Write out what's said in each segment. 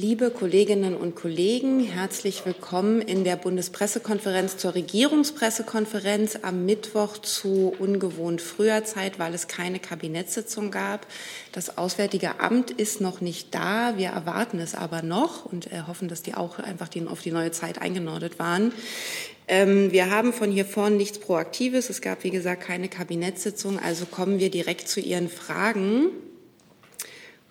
Liebe Kolleginnen und Kollegen, herzlich willkommen in der Bundespressekonferenz zur Regierungspressekonferenz am Mittwoch zu ungewohnt früher Zeit, weil es keine Kabinettssitzung gab. Das Auswärtige Amt ist noch nicht da. Wir erwarten es aber noch und hoffen, dass die auch einfach auf die neue Zeit eingenordet waren. Ähm, wir haben von hier vorn nichts Proaktives. Es gab, wie gesagt, keine Kabinettssitzung. Also kommen wir direkt zu Ihren Fragen.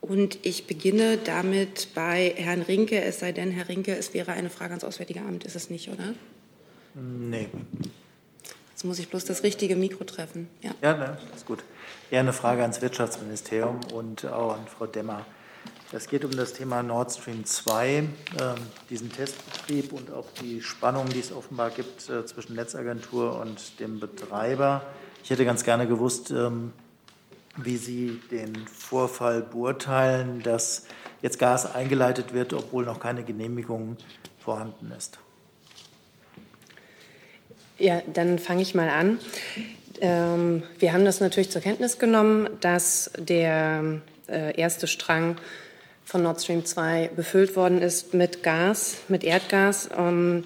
Und ich beginne damit bei Herrn Rinke, es sei denn, Herr Rinke, es wäre eine Frage ans Auswärtige Amt. Ist es nicht, oder? Nee. Jetzt muss ich bloß das richtige Mikro treffen. Ja, ja ne, ist gut. Eher eine Frage ans Wirtschaftsministerium und auch an Frau Demmer. Es geht um das Thema Nord Stream 2, äh, diesen Testbetrieb und auch die Spannung, die es offenbar gibt äh, zwischen Netzagentur und dem Betreiber. Ich hätte ganz gerne gewusst, ähm, wie Sie den Vorfall beurteilen, dass jetzt Gas eingeleitet wird, obwohl noch keine Genehmigung vorhanden ist. Ja, dann fange ich mal an. Ähm, wir haben das natürlich zur Kenntnis genommen, dass der äh, erste Strang von Nord Stream 2 befüllt worden ist mit Gas, mit Erdgas. Ähm,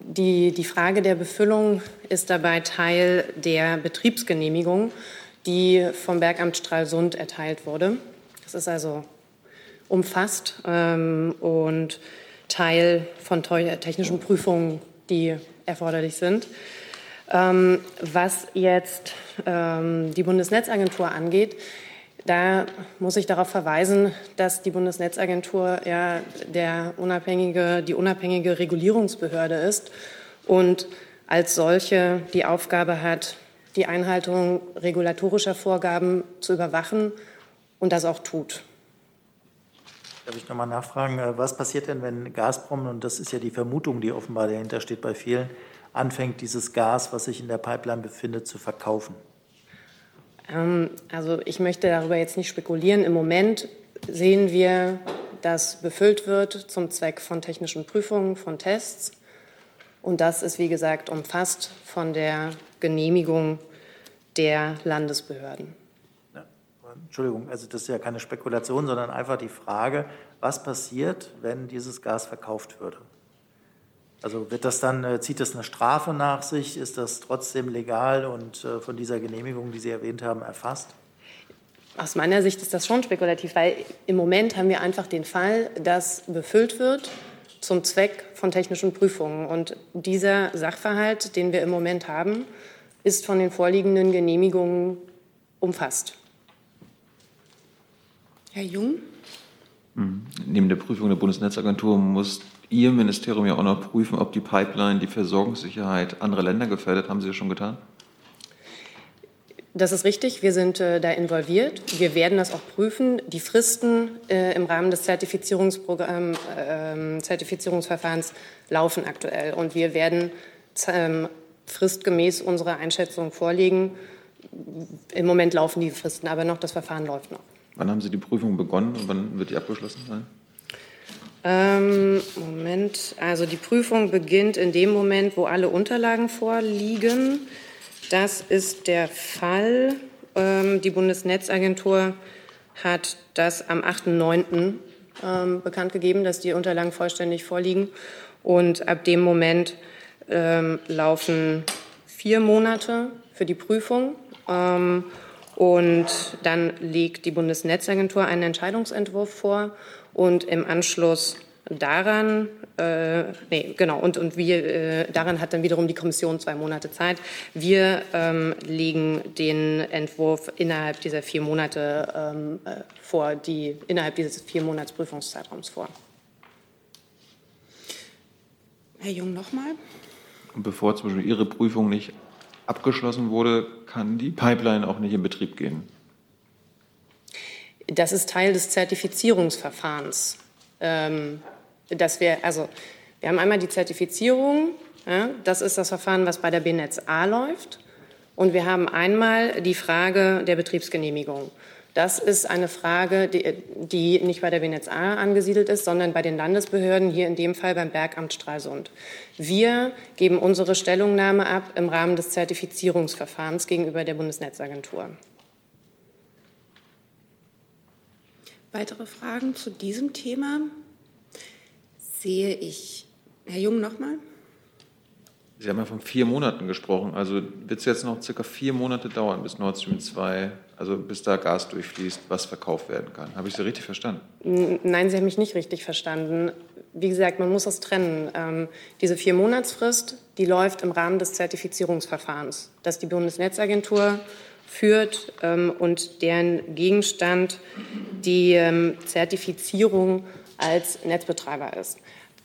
die, die Frage der Befüllung ist dabei Teil der Betriebsgenehmigung die vom Bergamt Stralsund erteilt wurde. Das ist also umfasst ähm, und Teil von technischen Prüfungen, die erforderlich sind. Ähm, was jetzt ähm, die Bundesnetzagentur angeht, da muss ich darauf verweisen, dass die Bundesnetzagentur ja der unabhängige, die unabhängige Regulierungsbehörde ist und als solche die Aufgabe hat, die Einhaltung regulatorischer Vorgaben zu überwachen und das auch tut. Darf ich nochmal nachfragen, äh, was passiert denn, wenn Gazprom, und das ist ja die Vermutung, die offenbar dahinter steht bei vielen, anfängt, dieses Gas, was sich in der Pipeline befindet, zu verkaufen? Ähm, also ich möchte darüber jetzt nicht spekulieren. Im Moment sehen wir, dass befüllt wird zum Zweck von technischen Prüfungen, von Tests. Und das ist, wie gesagt, umfasst von der Genehmigung der Landesbehörden. Ja, Entschuldigung, also das ist ja keine Spekulation, sondern einfach die Frage, was passiert, wenn dieses Gas verkauft würde? Also wird das dann, äh, zieht das eine Strafe nach sich? Ist das trotzdem legal und äh, von dieser Genehmigung, die Sie erwähnt haben, erfasst? Aus meiner Sicht ist das schon spekulativ, weil im Moment haben wir einfach den Fall, dass befüllt wird zum Zweck von technischen Prüfungen. Und dieser Sachverhalt, den wir im Moment haben, ist von den vorliegenden Genehmigungen umfasst. Herr Jung? Hm. Neben der Prüfung der Bundesnetzagentur muss Ihr Ministerium ja auch noch prüfen, ob die Pipeline die Versorgungssicherheit anderer Länder gefährdet. Haben Sie das schon getan? Das ist richtig. Wir sind äh, da involviert. Wir werden das auch prüfen. Die Fristen äh, im Rahmen des äh, Zertifizierungsverfahrens laufen aktuell. Und wir werden ähm, fristgemäß unsere Einschätzung vorlegen. Im Moment laufen die Fristen aber noch. Das Verfahren läuft noch. Wann haben Sie die Prüfung begonnen und wann wird die abgeschlossen sein? Ähm, Moment. Also die Prüfung beginnt in dem Moment, wo alle Unterlagen vorliegen. Das ist der Fall. Ähm, die Bundesnetzagentur hat das am 8.9. Ähm, bekannt gegeben, dass die Unterlagen vollständig vorliegen. Und ab dem Moment ähm, laufen vier Monate für die Prüfung. Und dann legt die Bundesnetzagentur einen Entscheidungsentwurf vor und im Anschluss daran, äh, nee, genau, und, und wir, äh, daran hat dann wiederum die Kommission zwei Monate Zeit. Wir ähm, legen den Entwurf innerhalb dieser vier Monate ähm, äh, vor, die innerhalb dieses vier Monats Prüfungszeitraums vor. Herr Jung, nochmal. Und bevor zum Beispiel Ihre Prüfung nicht abgeschlossen wurde, kann die Pipeline auch nicht in Betrieb gehen. Das ist Teil des Zertifizierungsverfahrens. Ähm, dass wir, also, wir haben einmal die Zertifizierung, ja, das ist das Verfahren, was bei der BNetz A läuft. Und wir haben einmal die Frage der Betriebsgenehmigung. Das ist eine Frage, die, die nicht bei der BNetz A angesiedelt ist, sondern bei den Landesbehörden, hier in dem Fall beim Bergamt Stralsund. Wir geben unsere Stellungnahme ab im Rahmen des Zertifizierungsverfahrens gegenüber der Bundesnetzagentur. Weitere Fragen zu diesem Thema? Sehe ich. Herr Jung, nochmal. Sie haben ja von vier Monaten gesprochen. Also wird es jetzt noch circa vier Monate dauern, bis Nord Stream 2, also bis da Gas durchfließt, was verkauft werden kann. Habe ich Sie richtig verstanden? Nein, Sie haben mich nicht richtig verstanden. Wie gesagt, man muss das trennen. Ähm, diese vier Monatsfrist, die läuft im Rahmen des Zertifizierungsverfahrens, das die Bundesnetzagentur führt ähm, und deren Gegenstand die ähm, Zertifizierung als Netzbetreiber ist.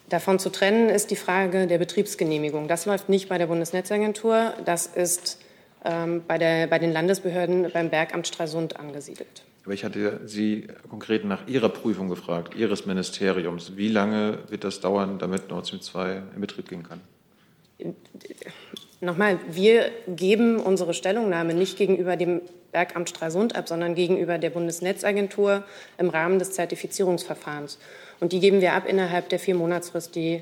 Davon zu trennen ist die Frage der Betriebsgenehmigung. Das läuft nicht bei der Bundesnetzagentur, das ist ähm, bei, der, bei den Landesbehörden beim Bergamt Stralsund angesiedelt. Aber ich hatte Sie konkret nach Ihrer Prüfung gefragt, Ihres Ministeriums. Wie lange wird das dauern, damit Nord Stream 2 in Betrieb gehen kann? Nochmal, wir geben unsere Stellungnahme nicht gegenüber dem Bergamt Stralsund ab, sondern gegenüber der Bundesnetzagentur im Rahmen des Zertifizierungsverfahrens. Und die geben wir ab innerhalb der vier Monatsfrist, die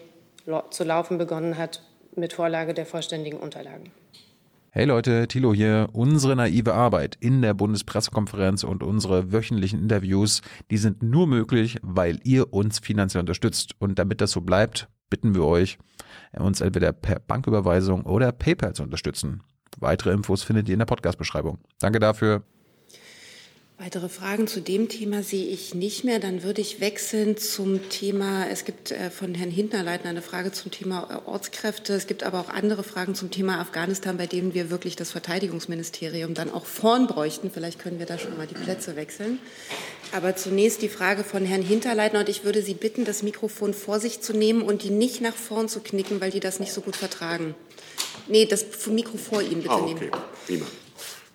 zu laufen begonnen hat, mit Vorlage der vollständigen Unterlagen. Hey Leute, Thilo hier. Unsere naive Arbeit in der Bundespressekonferenz und unsere wöchentlichen Interviews, die sind nur möglich, weil ihr uns finanziell unterstützt. Und damit das so bleibt, bitten wir euch, uns entweder per Banküberweisung oder PayPal zu unterstützen. Weitere Infos findet ihr in der Podcast-Beschreibung. Danke dafür. Weitere Fragen zu dem Thema sehe ich nicht mehr. Dann würde ich wechseln zum Thema, es gibt äh, von Herrn Hintnerleitner eine Frage zum Thema äh, Ortskräfte. Es gibt aber auch andere Fragen zum Thema Afghanistan, bei denen wir wirklich das Verteidigungsministerium dann auch vorn bräuchten. Vielleicht können wir da schon mal die Plätze wechseln. Aber zunächst die Frage von Herrn Hinterleitner und ich würde Sie bitten, das Mikrofon vor sich zu nehmen und die nicht nach vorn zu knicken, weil die das nicht so gut vertragen. Nee, das Mikro vor Ihnen bitte ah, okay. nehmen. Prima.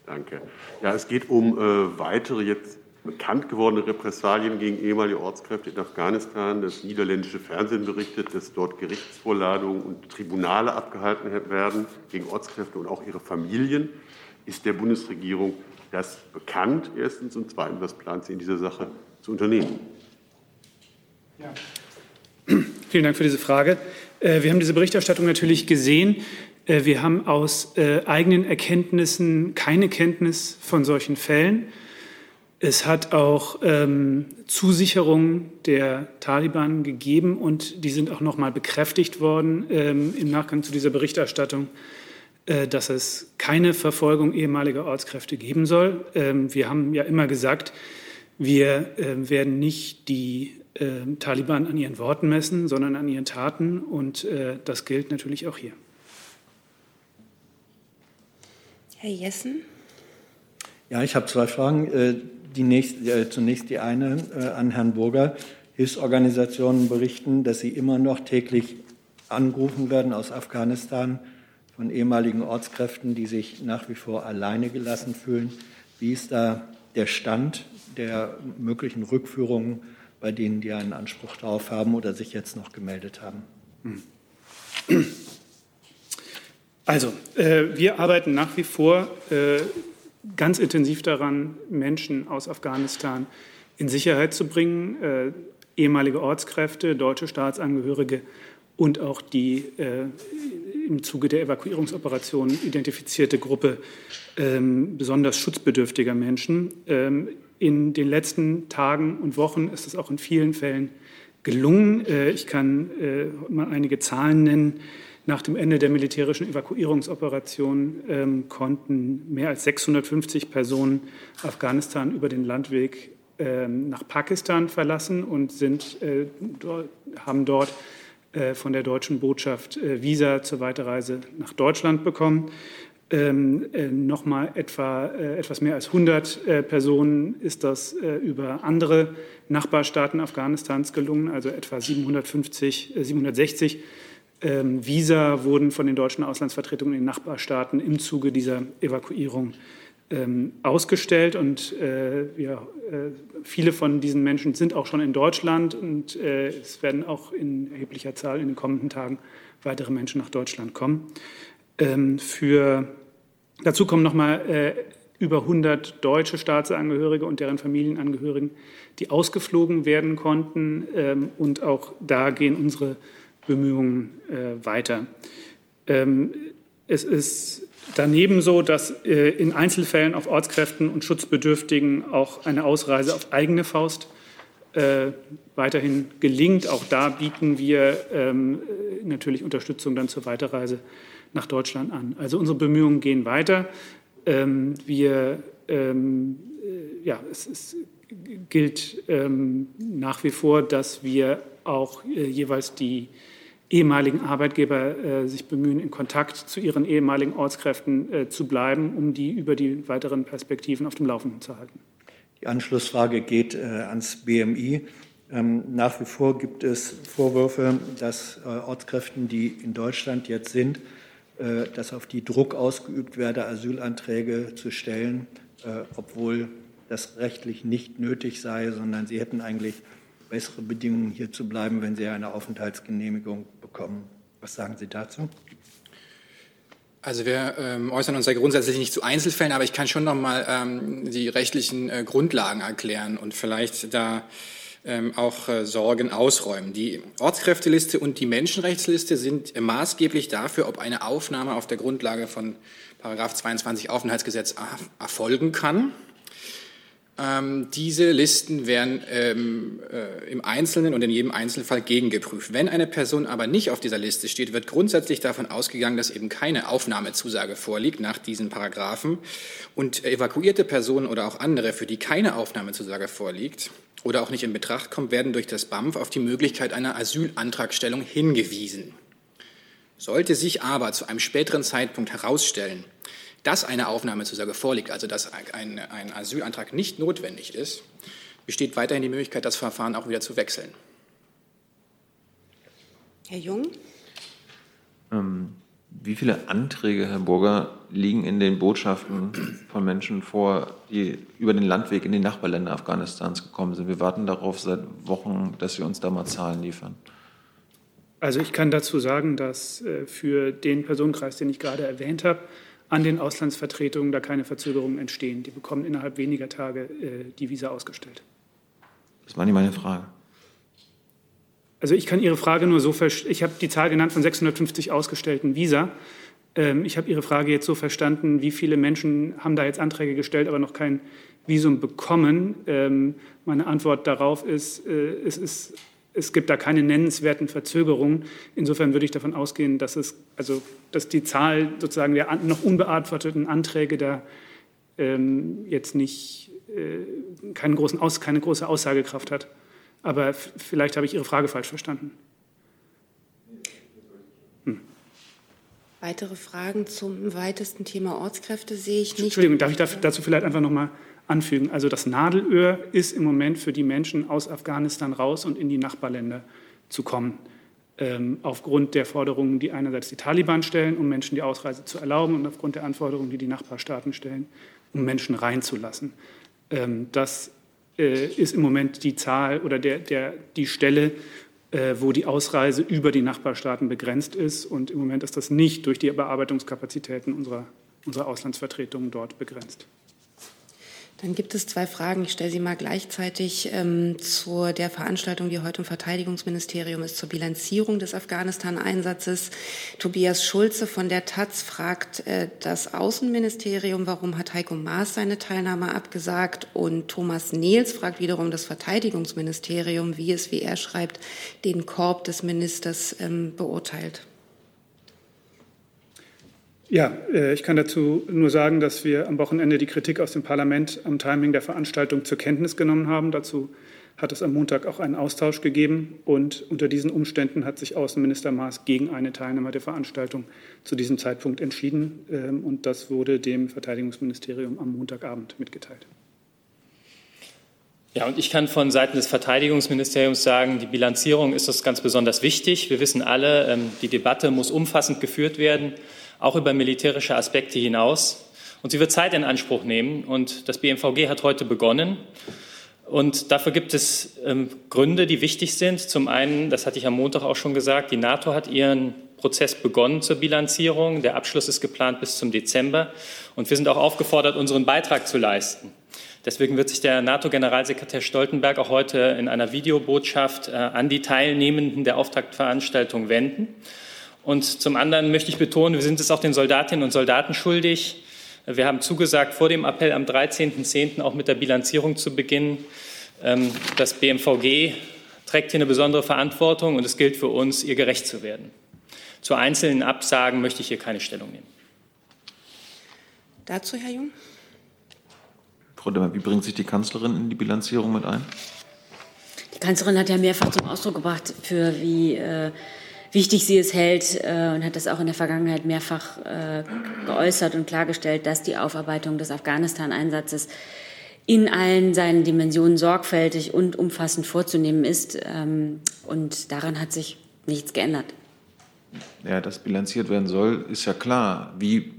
Danke. Ja, es geht um äh, weitere jetzt bekannt gewordene Repressalien gegen ehemalige Ortskräfte in Afghanistan. Das niederländische Fernsehen berichtet, dass dort Gerichtsvorladungen und Tribunale abgehalten werden gegen Ortskräfte und auch ihre Familien. Ist der Bundesregierung das bekannt, erstens? Und zweitens, was plant sie in dieser Sache zu unternehmen? Ja. Vielen Dank für diese Frage. Äh, wir haben diese Berichterstattung natürlich gesehen. Äh, wir haben aus äh, eigenen Erkenntnissen keine Kenntnis von solchen Fällen. Es hat auch ähm, Zusicherungen der Taliban gegeben und die sind auch noch mal bekräftigt worden ähm, im Nachgang zu dieser Berichterstattung, äh, dass es keine Verfolgung ehemaliger Ortskräfte geben soll. Ähm, wir haben ja immer gesagt, wir äh, werden nicht die äh, Taliban an ihren Worten messen, sondern an ihren Taten und äh, das gilt natürlich auch hier. Herr Jessen? Ja, ich habe zwei Fragen. Äh, die nächste, äh, zunächst die eine äh, an Herrn Burger. Hilfsorganisationen berichten, dass sie immer noch täglich angerufen werden aus Afghanistan von ehemaligen Ortskräften, die sich nach wie vor alleine gelassen fühlen. Wie ist da der Stand der möglichen Rückführungen bei denen, die einen Anspruch darauf haben oder sich jetzt noch gemeldet haben? Also, äh, wir arbeiten nach wie vor äh, ganz intensiv daran, Menschen aus Afghanistan in Sicherheit zu bringen, äh, ehemalige Ortskräfte, deutsche Staatsangehörige und auch die äh, im Zuge der Evakuierungsoperation identifizierte Gruppe ähm, besonders schutzbedürftiger Menschen. Ähm, in den letzten Tagen und Wochen ist es auch in vielen Fällen gelungen. Äh, ich kann äh, mal einige Zahlen nennen. Nach dem Ende der militärischen Evakuierungsoperation ähm, konnten mehr als 650 Personen Afghanistan über den Landweg ähm, nach Pakistan verlassen und sind, äh, dort, haben dort äh, von der deutschen Botschaft äh, Visa zur Weiterreise nach Deutschland bekommen. Ähm, äh, Nochmal etwa äh, etwas mehr als 100 äh, Personen ist das über andere Nachbarstaaten Afghanistans gelungen, also etwa 750, 760 ähm, Visa wurden von den deutschen Auslandsvertretungen in den Nachbarstaaten im Zuge dieser Evakuierung ähm, ausgestellt. Und äh, ja, äh, viele von diesen Menschen sind auch schon in Deutschland und äh, es werden auch in erheblicher Zahl in den kommenden Tagen weitere Menschen nach Deutschland kommen. Ähm, für, dazu kommen nochmal äh, über 100 deutsche Staatsangehörige und deren Familienangehörigen, die ausgeflogen werden konnten. Ähm, und auch da gehen unsere Bemühungen äh, weiter. Ähm, es ist daneben so, dass äh, in Einzelfällen auf Ortskräften und Schutzbedürftigen auch eine Ausreise auf eigene Faust äh, weiterhin gelingt. Auch da bieten wir ähm, natürlich Unterstützung dann zur Weiterreise nach Deutschland an. Also unsere Bemühungen gehen weiter. Ähm, wir, ähm, äh, ja, es, es gilt ähm, nach wie vor, dass wir auch äh, jeweils die ehemaligen Arbeitgeber äh, sich bemühen, in Kontakt zu ihren ehemaligen Ortskräften äh, zu bleiben, um die über die weiteren Perspektiven auf dem Laufenden zu halten. Die Anschlussfrage geht äh, ans BMI. Ähm, nach wie vor gibt es Vorwürfe, dass äh, Ortskräften, die in Deutschland jetzt sind, äh, dass auf die Druck ausgeübt werde, Asylanträge zu stellen, äh, obwohl das rechtlich nicht nötig sei, sondern sie hätten eigentlich bessere Bedingungen hier zu bleiben, wenn sie eine Aufenthaltsgenehmigung bekommen. Was sagen Sie dazu? Also wir ähm, äußern uns ja grundsätzlich nicht zu Einzelfällen, aber ich kann schon noch mal ähm, die rechtlichen äh, Grundlagen erklären und vielleicht da ähm, auch äh, Sorgen ausräumen. Die Ortskräfteliste und die Menschenrechtsliste sind äh, maßgeblich dafür, ob eine Aufnahme auf der Grundlage von Paragraph 22 Aufenthaltsgesetz erfolgen kann. Ähm, diese Listen werden ähm, äh, im Einzelnen und in jedem Einzelfall gegengeprüft. Wenn eine Person aber nicht auf dieser Liste steht, wird grundsätzlich davon ausgegangen, dass eben keine Aufnahmezusage vorliegt nach diesen Paragraphen. Und evakuierte Personen oder auch andere, für die keine Aufnahmezusage vorliegt oder auch nicht in Betracht kommt, werden durch das BAMF auf die Möglichkeit einer Asylantragstellung hingewiesen. Sollte sich aber zu einem späteren Zeitpunkt herausstellen, dass eine Aufnahmezusage vorliegt, also dass ein, ein Asylantrag nicht notwendig ist, besteht weiterhin die Möglichkeit, das Verfahren auch wieder zu wechseln. Herr Jung? Ähm, wie viele Anträge, Herr Burger, liegen in den Botschaften von Menschen vor, die über den Landweg in die Nachbarländer Afghanistans gekommen sind? Wir warten darauf seit Wochen, dass Sie uns da mal Zahlen liefern. Also ich kann dazu sagen, dass äh, für den Personenkreis, den ich gerade erwähnt habe, an den Auslandsvertretungen da keine Verzögerungen entstehen. Die bekommen innerhalb weniger Tage äh, die Visa ausgestellt. Das war nicht meine Frage. Also ich kann Ihre Frage nur so verstehen. Ich habe die Zahl genannt von 650 ausgestellten Visa. Ähm, ich habe Ihre Frage jetzt so verstanden, wie viele Menschen haben da jetzt Anträge gestellt, aber noch kein Visum bekommen. Ähm, meine Antwort darauf ist, äh, es ist es gibt da keine nennenswerten Verzögerungen. Insofern würde ich davon ausgehen, dass, es, also, dass die Zahl sozusagen der noch unbeantworteten Anträge da ähm, jetzt nicht äh, keinen großen Aus, keine große Aussagekraft hat. Aber vielleicht habe ich Ihre Frage falsch verstanden. Hm. Weitere Fragen zum weitesten Thema Ortskräfte sehe ich nicht. Entschuldigung, darf ich dazu vielleicht einfach noch mal anfügen. Also das Nadelöhr ist im Moment für die Menschen aus Afghanistan raus und in die Nachbarländer zu kommen. Ähm, aufgrund der Forderungen, die einerseits die Taliban stellen, um Menschen die Ausreise zu erlauben, und aufgrund der Anforderungen, die die Nachbarstaaten stellen, um Menschen reinzulassen. Ähm, das äh, ist im Moment die Zahl oder der, der, die Stelle, äh, wo die Ausreise über die Nachbarstaaten begrenzt ist. Und im Moment ist das nicht durch die Bearbeitungskapazitäten unserer, unserer Auslandsvertretungen dort begrenzt. Dann gibt es zwei Fragen. Ich stelle sie mal gleichzeitig ähm, zu der Veranstaltung, die heute im Verteidigungsministerium ist, zur Bilanzierung des Afghanistan-Einsatzes. Tobias Schulze von der Taz fragt äh, das Außenministerium, warum hat Heiko Maas seine Teilnahme abgesagt? Und Thomas Nehls fragt wiederum das Verteidigungsministerium, wie es, wie er schreibt, den Korb des Ministers ähm, beurteilt. Ja, äh, ich kann dazu nur sagen, dass wir am Wochenende die Kritik aus dem Parlament am Timing der Veranstaltung zur Kenntnis genommen haben. Dazu hat es am Montag auch einen Austausch gegeben. Und unter diesen Umständen hat sich Außenminister Maas gegen eine Teilnahme der Veranstaltung zu diesem Zeitpunkt entschieden. Ähm, und das wurde dem Verteidigungsministerium am Montagabend mitgeteilt. Ja, und ich kann von Seiten des Verteidigungsministeriums sagen, die Bilanzierung ist uns ganz besonders wichtig. Wir wissen alle, ähm, die Debatte muss umfassend geführt werden auch über militärische Aspekte hinaus. Und sie wird Zeit in Anspruch nehmen. Und das BMVG hat heute begonnen. Und dafür gibt es ähm, Gründe, die wichtig sind. Zum einen, das hatte ich am Montag auch schon gesagt, die NATO hat ihren Prozess begonnen zur Bilanzierung. Der Abschluss ist geplant bis zum Dezember. Und wir sind auch aufgefordert, unseren Beitrag zu leisten. Deswegen wird sich der NATO-Generalsekretär Stoltenberg auch heute in einer Videobotschaft äh, an die Teilnehmenden der Auftaktveranstaltung wenden. Und zum anderen möchte ich betonen, wir sind es auch den Soldatinnen und Soldaten schuldig. Wir haben zugesagt, vor dem Appell am 13.10. auch mit der Bilanzierung zu beginnen. Ähm, das BMVG trägt hier eine besondere Verantwortung und es gilt für uns, ihr gerecht zu werden. Zu einzelnen Absagen möchte ich hier keine Stellung nehmen. Dazu, Herr Jung? Frau Demmer, wie bringt sich die Kanzlerin in die Bilanzierung mit ein? Die Kanzlerin hat ja mehrfach zum Ausdruck gebracht, für wie äh, wichtig sie es hält äh, und hat das auch in der Vergangenheit mehrfach äh, geäußert und klargestellt, dass die Aufarbeitung des Afghanistan-Einsatzes in allen seinen Dimensionen sorgfältig und umfassend vorzunehmen ist. Ähm, und daran hat sich nichts geändert. Ja, dass bilanziert werden soll, ist ja klar. Wie,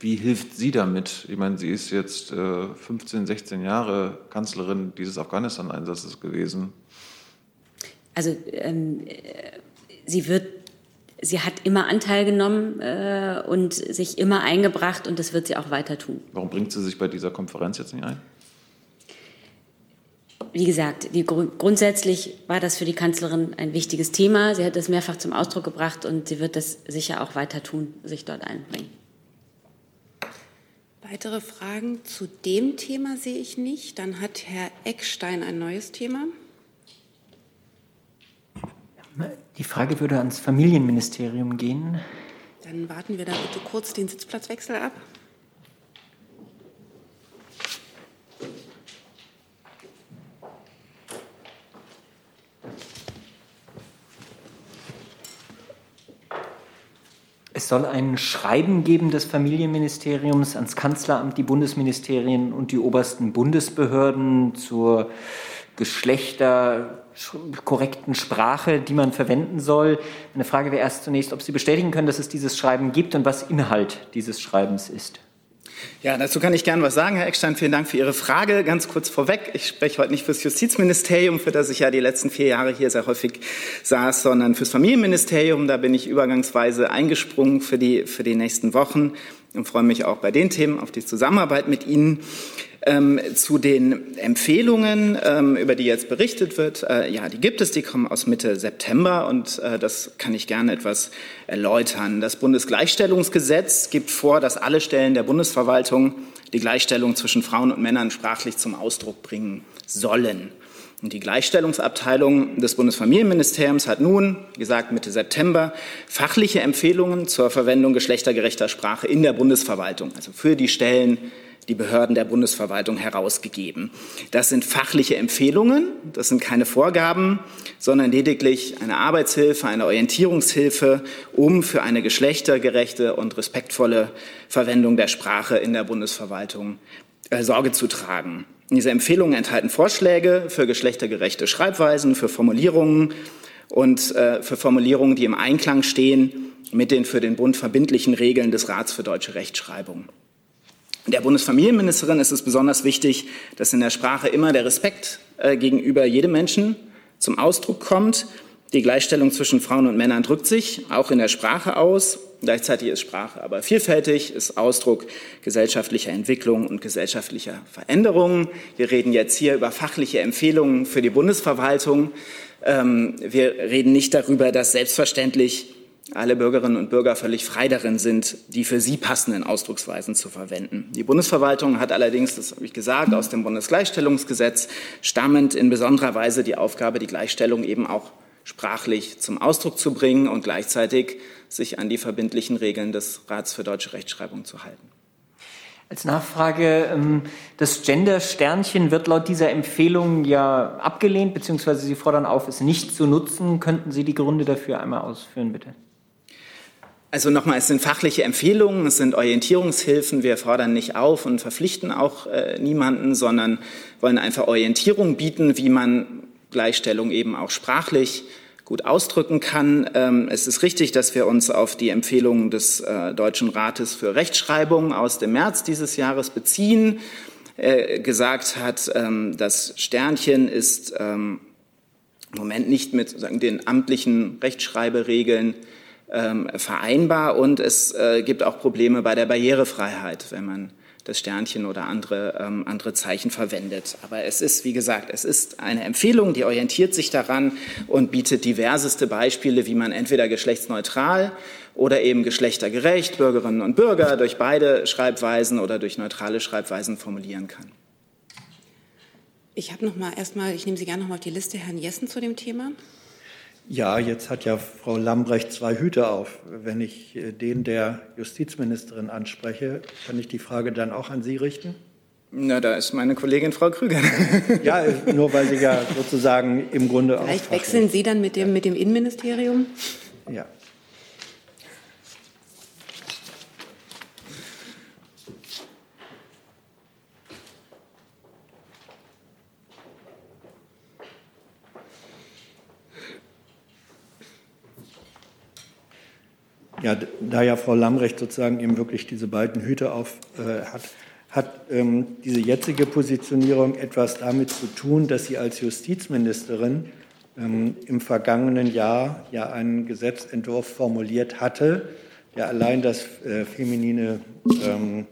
wie hilft sie damit? Ich meine, sie ist jetzt äh, 15, 16 Jahre Kanzlerin dieses Afghanistan-Einsatzes gewesen. Also ähm, sie wird, sie hat immer Anteil genommen äh, und sich immer eingebracht und das wird sie auch weiter tun. Warum bringt sie sich bei dieser Konferenz jetzt nicht ein? Wie gesagt, die, grundsätzlich war das für die Kanzlerin ein wichtiges Thema. Sie hat das mehrfach zum Ausdruck gebracht und sie wird das sicher auch weiter tun, sich dort einbringen. Weitere Fragen zu dem Thema sehe ich nicht. Dann hat Herr Eckstein ein neues Thema. Die Frage würde ans Familienministerium gehen. Dann warten wir da bitte kurz den Sitzplatzwechsel ab. Es soll ein Schreiben geben des Familienministeriums ans Kanzleramt, die Bundesministerien und die obersten Bundesbehörden zur geschlechterkorrekten Sprache, die man verwenden soll. Meine Frage wäre erst zunächst, ob Sie bestätigen können, dass es dieses Schreiben gibt und was Inhalt dieses Schreibens ist. Ja, dazu kann ich gerne was sagen, Herr Eckstein. Vielen Dank für Ihre Frage. Ganz kurz vorweg. Ich spreche heute nicht fürs Justizministerium, für das ich ja die letzten vier Jahre hier sehr häufig saß, sondern fürs Familienministerium. Da bin ich übergangsweise eingesprungen für die, für die nächsten Wochen und freue mich auch bei den Themen auf die Zusammenarbeit mit Ihnen. Ähm, zu den Empfehlungen, ähm, über die jetzt berichtet wird, äh, ja, die gibt es, die kommen aus Mitte September und äh, das kann ich gerne etwas erläutern. Das Bundesgleichstellungsgesetz gibt vor, dass alle Stellen der Bundesverwaltung die Gleichstellung zwischen Frauen und Männern sprachlich zum Ausdruck bringen sollen. Und die Gleichstellungsabteilung des Bundesfamilienministeriums hat nun, wie gesagt, Mitte September fachliche Empfehlungen zur Verwendung geschlechtergerechter Sprache in der Bundesverwaltung, also für die Stellen die Behörden der Bundesverwaltung herausgegeben. Das sind fachliche Empfehlungen, das sind keine Vorgaben, sondern lediglich eine Arbeitshilfe, eine Orientierungshilfe, um für eine geschlechtergerechte und respektvolle Verwendung der Sprache in der Bundesverwaltung äh, Sorge zu tragen. Diese Empfehlungen enthalten Vorschläge für geschlechtergerechte Schreibweisen, für Formulierungen und äh, für Formulierungen, die im Einklang stehen mit den für den Bund verbindlichen Regeln des Rats für deutsche Rechtschreibung. Der Bundesfamilienministerin ist es besonders wichtig, dass in der Sprache immer der Respekt äh, gegenüber jedem Menschen zum Ausdruck kommt. Die Gleichstellung zwischen Frauen und Männern drückt sich auch in der Sprache aus. Gleichzeitig ist Sprache aber vielfältig, ist Ausdruck gesellschaftlicher Entwicklung und gesellschaftlicher Veränderungen. Wir reden jetzt hier über fachliche Empfehlungen für die Bundesverwaltung. Ähm, wir reden nicht darüber, dass selbstverständlich alle Bürgerinnen und Bürger völlig frei darin sind, die für sie passenden Ausdrucksweisen zu verwenden. Die Bundesverwaltung hat allerdings, das habe ich gesagt, aus dem Bundesgleichstellungsgesetz stammend in besonderer Weise die Aufgabe, die Gleichstellung eben auch sprachlich zum Ausdruck zu bringen und gleichzeitig sich an die verbindlichen Regeln des Rats für deutsche Rechtschreibung zu halten. Als Nachfrage, ähm, das Gender-Sternchen wird laut dieser Empfehlung ja abgelehnt, beziehungsweise Sie fordern auf, es nicht zu nutzen. Könnten Sie die Gründe dafür einmal ausführen, bitte? Also nochmal, es sind fachliche Empfehlungen, es sind Orientierungshilfen. Wir fordern nicht auf und verpflichten auch äh, niemanden, sondern wollen einfach Orientierung bieten, wie man Gleichstellung eben auch sprachlich gut ausdrücken kann. Ähm, es ist richtig, dass wir uns auf die Empfehlungen des äh, Deutschen Rates für Rechtschreibung aus dem März dieses Jahres beziehen. Er gesagt hat, ähm, das Sternchen ist ähm, im Moment nicht mit den amtlichen Rechtschreiberegeln vereinbar und es äh, gibt auch Probleme bei der Barrierefreiheit, wenn man das Sternchen oder andere, ähm, andere Zeichen verwendet. Aber es ist, wie gesagt, es ist eine Empfehlung, die orientiert sich daran und bietet diverseste Beispiele, wie man entweder geschlechtsneutral oder eben geschlechtergerecht Bürgerinnen und Bürger durch beide Schreibweisen oder durch neutrale Schreibweisen formulieren kann. Ich habe noch mal erstmal, ich nehme Sie gerne noch mal auf die Liste, Herrn Jessen zu dem Thema. Ja, jetzt hat ja Frau Lambrecht zwei Hüte auf. Wenn ich äh, den der Justizministerin anspreche, kann ich die Frage dann auch an Sie richten? Na, da ist meine Kollegin Frau Krüger. ja, nur weil Sie ja sozusagen im Grunde auch. Vielleicht wechseln Sie dann mit dem, mit dem Innenministerium? Ja. Ja, da ja Frau Lambrecht sozusagen eben wirklich diese beiden Hüte auf äh, hat, hat ähm, diese jetzige Positionierung etwas damit zu tun, dass sie als Justizministerin ähm, im vergangenen Jahr ja einen Gesetzentwurf formuliert hatte, der allein das äh, feminine ähm,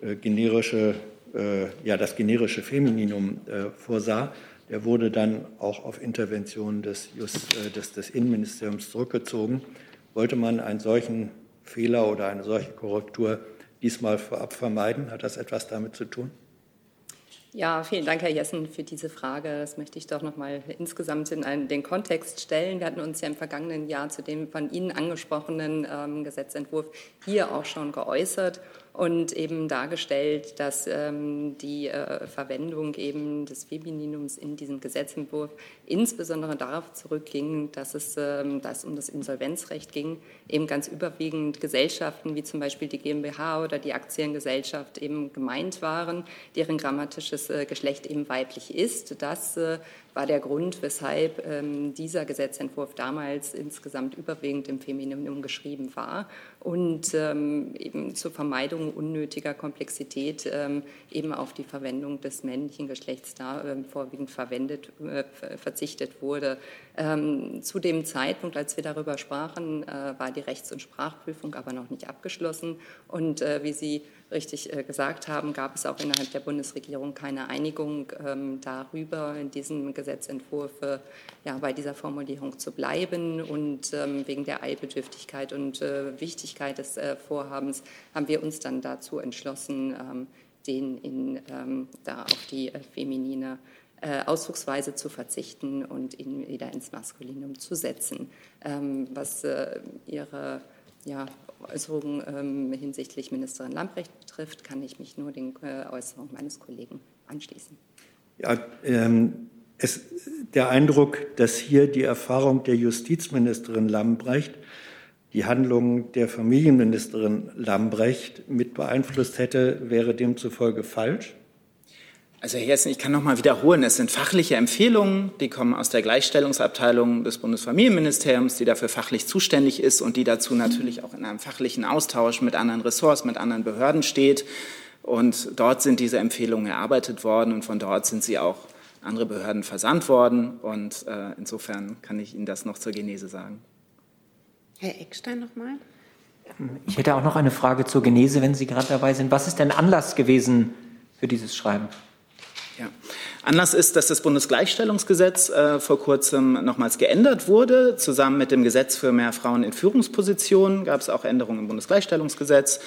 äh, generische, äh, ja, das generische Femininum äh, vorsah. Der wurde dann auch auf Intervention des, Just, äh, des, des Innenministeriums zurückgezogen. Wollte man einen solchen Fehler oder eine solche Korrektur diesmal vorab vermeiden? Hat das etwas damit zu tun? Ja, vielen Dank, Herr Jessen, für diese Frage. Das möchte ich doch noch mal insgesamt in einen, den Kontext stellen. Wir hatten uns ja im vergangenen Jahr zu dem von Ihnen angesprochenen ähm, Gesetzentwurf hier auch schon geäußert und eben dargestellt, dass ähm, die äh, Verwendung eben des Femininums in diesem Gesetzentwurf insbesondere darauf zurückging, dass es ähm, dass um das Insolvenzrecht ging, eben ganz überwiegend Gesellschaften wie zum Beispiel die GmbH oder die Aktiengesellschaft eben gemeint waren, deren grammatisches äh, Geschlecht eben weiblich ist. Das äh, war der Grund, weshalb ähm, dieser Gesetzentwurf damals insgesamt überwiegend im Femininum geschrieben war und ähm, eben zur Vermeidung unnötiger Komplexität ähm, eben auf die Verwendung des männlichen Geschlechts da ähm, vorwiegend verwendet, äh, verzichtet wurde. Ähm, zu dem Zeitpunkt, als wir darüber sprachen, äh, war die Rechts- und Sprachprüfung aber noch nicht abgeschlossen und äh, wie Sie richtig äh, gesagt haben, gab es auch innerhalb der Bundesregierung keine Einigung ähm, darüber, in diesem Gesetzentwurf äh, ja, bei dieser Formulierung zu bleiben. Und ähm, wegen der Eilbedürftigkeit und äh, Wichtigkeit des Vorhabens haben wir uns dann dazu entschlossen, ähm, den in, da auf die feminine Ausdrucksweise zu verzichten und ihn wieder ins Maskulinum zu setzen, was Ihre ja, Äußerungen ähm, hinsichtlich Ministerin Lamprecht betrifft, kann ich mich nur den äh, Äußerungen meines Kollegen anschließen. Ja, ähm, es, der Eindruck, dass hier die Erfahrung der Justizministerin Lambrecht die Handlungen der Familienministerin Lambrecht mit beeinflusst hätte, wäre demzufolge falsch? Also Herr Jessen, ich kann noch mal wiederholen, es sind fachliche Empfehlungen, die kommen aus der Gleichstellungsabteilung des Bundesfamilienministeriums, die dafür fachlich zuständig ist und die dazu natürlich auch in einem fachlichen Austausch mit anderen Ressorts, mit anderen Behörden steht. Und dort sind diese Empfehlungen erarbeitet worden und von dort sind sie auch andere Behörden versandt worden. Und äh, insofern kann ich Ihnen das noch zur Genese sagen. Herr Eckstein noch mal. Ich hätte auch noch eine Frage zur Genese, wenn Sie gerade dabei sind. Was ist denn Anlass gewesen für dieses Schreiben? Ja. Anlass ist, dass das Bundesgleichstellungsgesetz äh, vor kurzem nochmals geändert wurde. Zusammen mit dem Gesetz für mehr Frauen in Führungspositionen gab es auch Änderungen im Bundesgleichstellungsgesetz,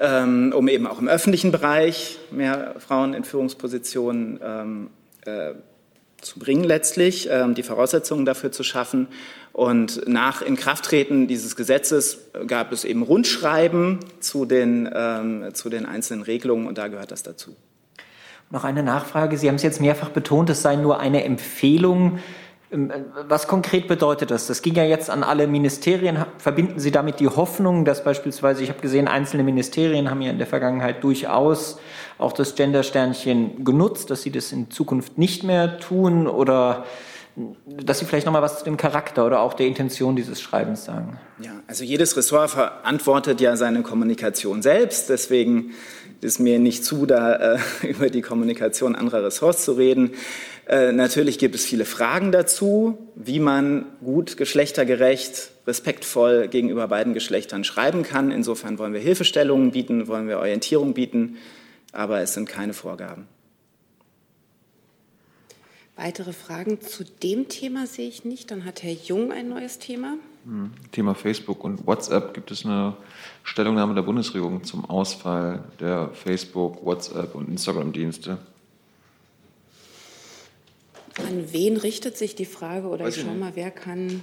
ähm, um eben auch im öffentlichen Bereich mehr Frauen in Führungspositionen ähm, äh, zu bringen letztlich, ähm, die Voraussetzungen dafür zu schaffen. Und nach Inkrafttreten dieses Gesetzes gab es eben Rundschreiben zu den, ähm, zu den einzelnen Regelungen und da gehört das dazu. Noch eine Nachfrage. Sie haben es jetzt mehrfach betont, es sei nur eine Empfehlung. Ähm, was konkret bedeutet das? Das ging ja jetzt an alle Ministerien. Verbinden Sie damit die Hoffnung, dass beispielsweise, ich habe gesehen, einzelne Ministerien haben ja in der Vergangenheit durchaus auch das Gender-Sternchen genutzt, dass sie das in Zukunft nicht mehr tun oder dass Sie vielleicht noch mal was zu dem Charakter oder auch der Intention dieses Schreibens sagen. Ja, also jedes Ressort verantwortet ja seine Kommunikation selbst. Deswegen ist mir nicht zu, da äh, über die Kommunikation anderer Ressorts zu reden. Äh, natürlich gibt es viele Fragen dazu, wie man gut, geschlechtergerecht, respektvoll gegenüber beiden Geschlechtern schreiben kann. Insofern wollen wir Hilfestellungen bieten, wollen wir Orientierung bieten, aber es sind keine Vorgaben. Weitere Fragen zu dem Thema sehe ich nicht. Dann hat Herr Jung ein neues Thema. Thema Facebook und WhatsApp. Gibt es eine Stellungnahme der Bundesregierung zum Ausfall der Facebook, WhatsApp und Instagram-Dienste? An wen richtet sich die Frage? Oder Weiß ich schau mal, wer kann.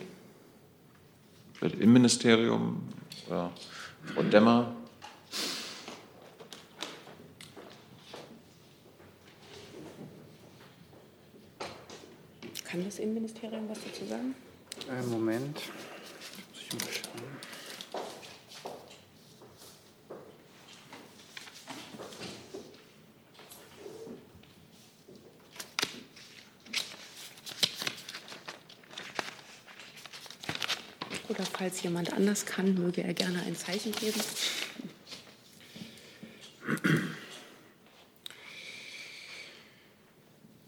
Vielleicht im Ministerium oder Frau Demmer. Kann das Innenministerium was dazu sagen? Äh, Moment. Muss ich mal schauen. Oder falls jemand anders kann, möge er gerne ein Zeichen geben.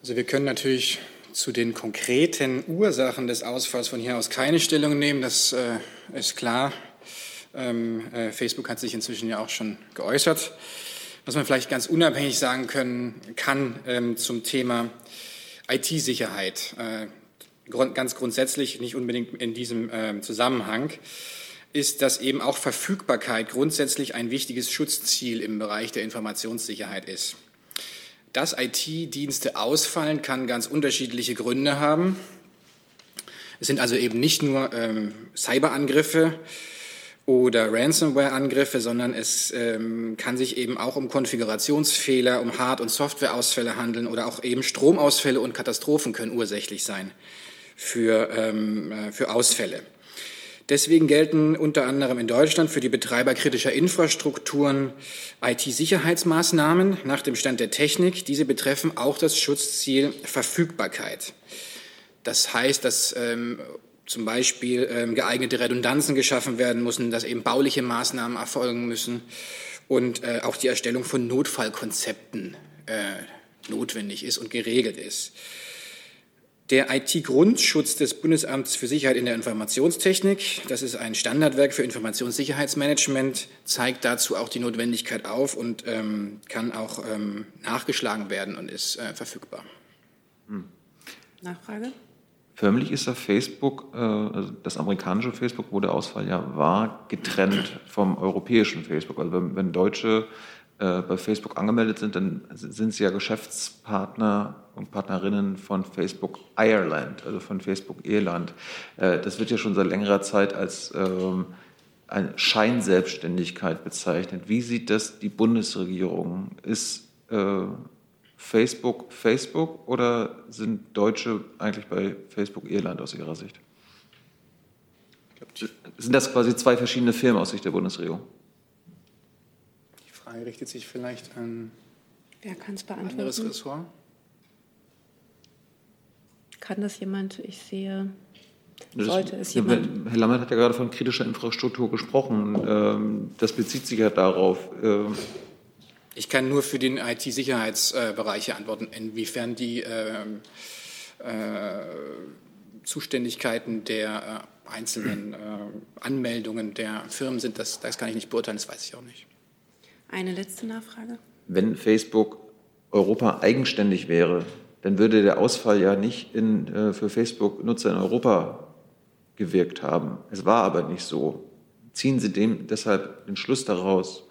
Also wir können natürlich zu den konkreten Ursachen des Ausfalls von hier aus keine Stellung nehmen, das äh, ist klar. Ähm, äh, Facebook hat sich inzwischen ja auch schon geäußert. Was man vielleicht ganz unabhängig sagen können kann ähm, zum Thema IT-Sicherheit, äh, grund, ganz grundsätzlich, nicht unbedingt in diesem ähm, Zusammenhang, ist, dass eben auch Verfügbarkeit grundsätzlich ein wichtiges Schutzziel im Bereich der Informationssicherheit ist. Dass IT-Dienste ausfallen, kann ganz unterschiedliche Gründe haben. Es sind also eben nicht nur ähm, Cyberangriffe oder Ransomware-Angriffe, sondern es ähm, kann sich eben auch um Konfigurationsfehler, um Hard- und Softwareausfälle handeln oder auch eben Stromausfälle und Katastrophen können ursächlich sein für, ähm, äh, für Ausfälle. Deswegen gelten unter anderem in Deutschland für die Betreiber kritischer Infrastrukturen IT-Sicherheitsmaßnahmen nach dem Stand der Technik. Diese betreffen auch das Schutzziel Verfügbarkeit. Das heißt, dass ähm, zum Beispiel ähm, geeignete Redundanzen geschaffen werden müssen, dass eben bauliche Maßnahmen erfolgen müssen und äh, auch die Erstellung von Notfallkonzepten äh, notwendig ist und geregelt ist. Der IT-Grundschutz des Bundesamts für Sicherheit in der Informationstechnik, das ist ein Standardwerk für Informationssicherheitsmanagement, zeigt dazu auch die Notwendigkeit auf und ähm, kann auch ähm, nachgeschlagen werden und ist äh, verfügbar. Hm. Nachfrage? Förmlich ist da Facebook, äh, also das amerikanische Facebook, wo der Ausfall ja war, getrennt vom europäischen Facebook. Also wenn, wenn Deutsche äh, bei Facebook angemeldet sind, dann sind sie ja Geschäftspartner und Partnerinnen von Facebook Ireland, also von Facebook Irland. Äh, das wird ja schon seit längerer Zeit als ähm, eine Scheinselbstständigkeit bezeichnet. Wie sieht das die Bundesregierung? Ist äh, Facebook Facebook oder sind Deutsche eigentlich bei Facebook Irland aus Ihrer Sicht? Sind das quasi zwei verschiedene Firmen aus Sicht der Bundesregierung? Frage richtet sich vielleicht an Wer kann es beantworten? anderes Ressort. Kann das jemand? Ich sehe, sollte es jemand. Herr Lammert hat ja gerade von kritischer Infrastruktur gesprochen. Ähm, das bezieht sich ja darauf. Ähm, ich kann nur für den IT-Sicherheitsbereich antworten, inwiefern die ähm, äh, Zuständigkeiten der äh, einzelnen äh, Anmeldungen der Firmen sind. Das, das kann ich nicht beurteilen, das weiß ich auch nicht. Eine letzte Nachfrage. Wenn Facebook Europa eigenständig wäre, dann würde der Ausfall ja nicht in, äh, für Facebook-Nutzer in Europa gewirkt haben. Es war aber nicht so. Ziehen Sie dem deshalb den Schluss daraus,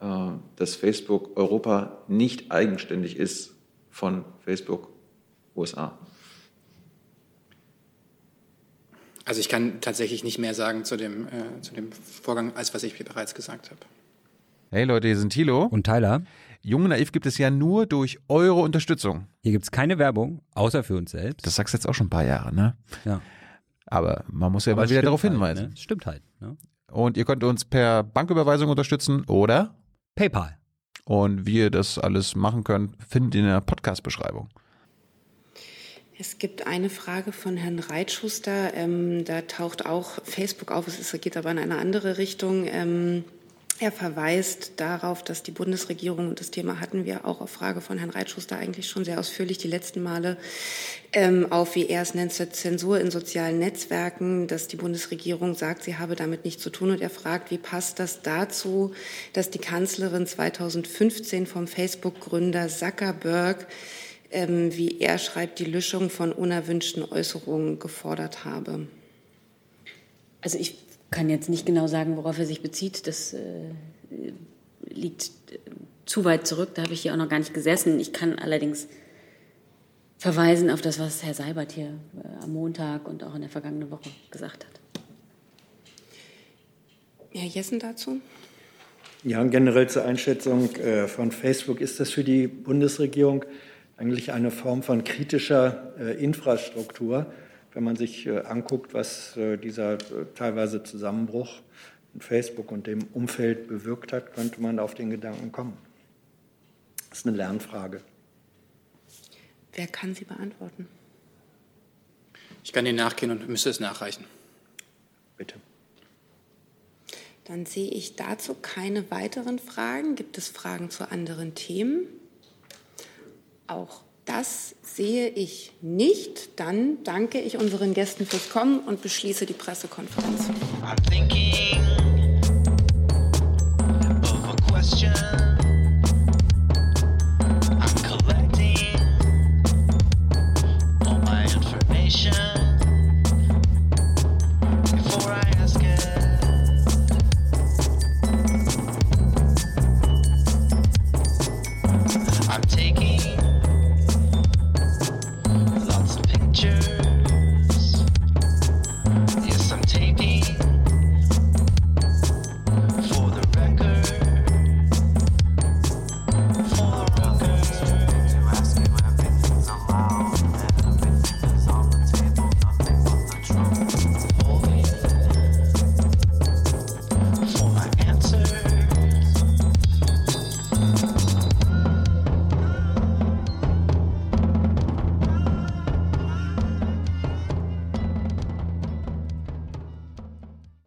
äh, dass Facebook Europa nicht eigenständig ist von Facebook USA? Also ich kann tatsächlich nicht mehr sagen zu dem, äh, zu dem Vorgang, als was ich bereits gesagt habe. Hey Leute, hier sind Thilo. Und Tyler. Jung und Naiv gibt es ja nur durch eure Unterstützung. Hier gibt es keine Werbung, außer für uns selbst. Das sagst du jetzt auch schon ein paar Jahre, ne? Ja. Aber man muss ja Aber mal wieder darauf halt, hinweisen. Ne? Stimmt halt. Ne? Und ihr könnt uns per Banküberweisung unterstützen oder PayPal. Und wie ihr das alles machen könnt, findet ihr in der Podcast-Beschreibung. Es gibt eine Frage von Herrn Reitschuster. Ähm, da taucht auch Facebook auf. Es geht aber in eine andere Richtung. Ähm, er verweist darauf, dass die Bundesregierung, und das Thema hatten wir auch auf Frage von Herrn Reitschuster eigentlich schon sehr ausführlich die letzten Male, ähm, auf, wie er es nennt, Zensur in sozialen Netzwerken, dass die Bundesregierung sagt, sie habe damit nichts zu tun. Und er fragt, wie passt das dazu, dass die Kanzlerin 2015 vom Facebook-Gründer Zuckerberg, ähm, wie er schreibt, die Löschung von unerwünschten Äußerungen gefordert habe? Also ich kann jetzt nicht genau sagen, worauf er sich bezieht. Das äh, liegt äh, zu weit zurück. Da habe ich hier auch noch gar nicht gesessen. Ich kann allerdings verweisen auf das, was Herr Seibert hier äh, am Montag und auch in der vergangenen Woche gesagt hat. Herr Jessen dazu? Ja, generell zur Einschätzung äh, von Facebook ist das für die Bundesregierung eigentlich eine Form von kritischer äh, Infrastruktur, wenn man sich äh, anguckt, was dieser teilweise Zusammenbruch in Facebook und dem Umfeld bewirkt hat, könnte man auf den Gedanken kommen. Das ist eine Lernfrage. Wer kann sie beantworten? Ich kann Ihnen nachgehen und müsste es nachreichen. Bitte. Dann sehe ich dazu keine weiteren Fragen. Gibt es Fragen zu anderen Themen? Auch das sehe ich nicht. Dann danke ich unseren Gästen fürs Kommen und beschließe die Pressekonferenz.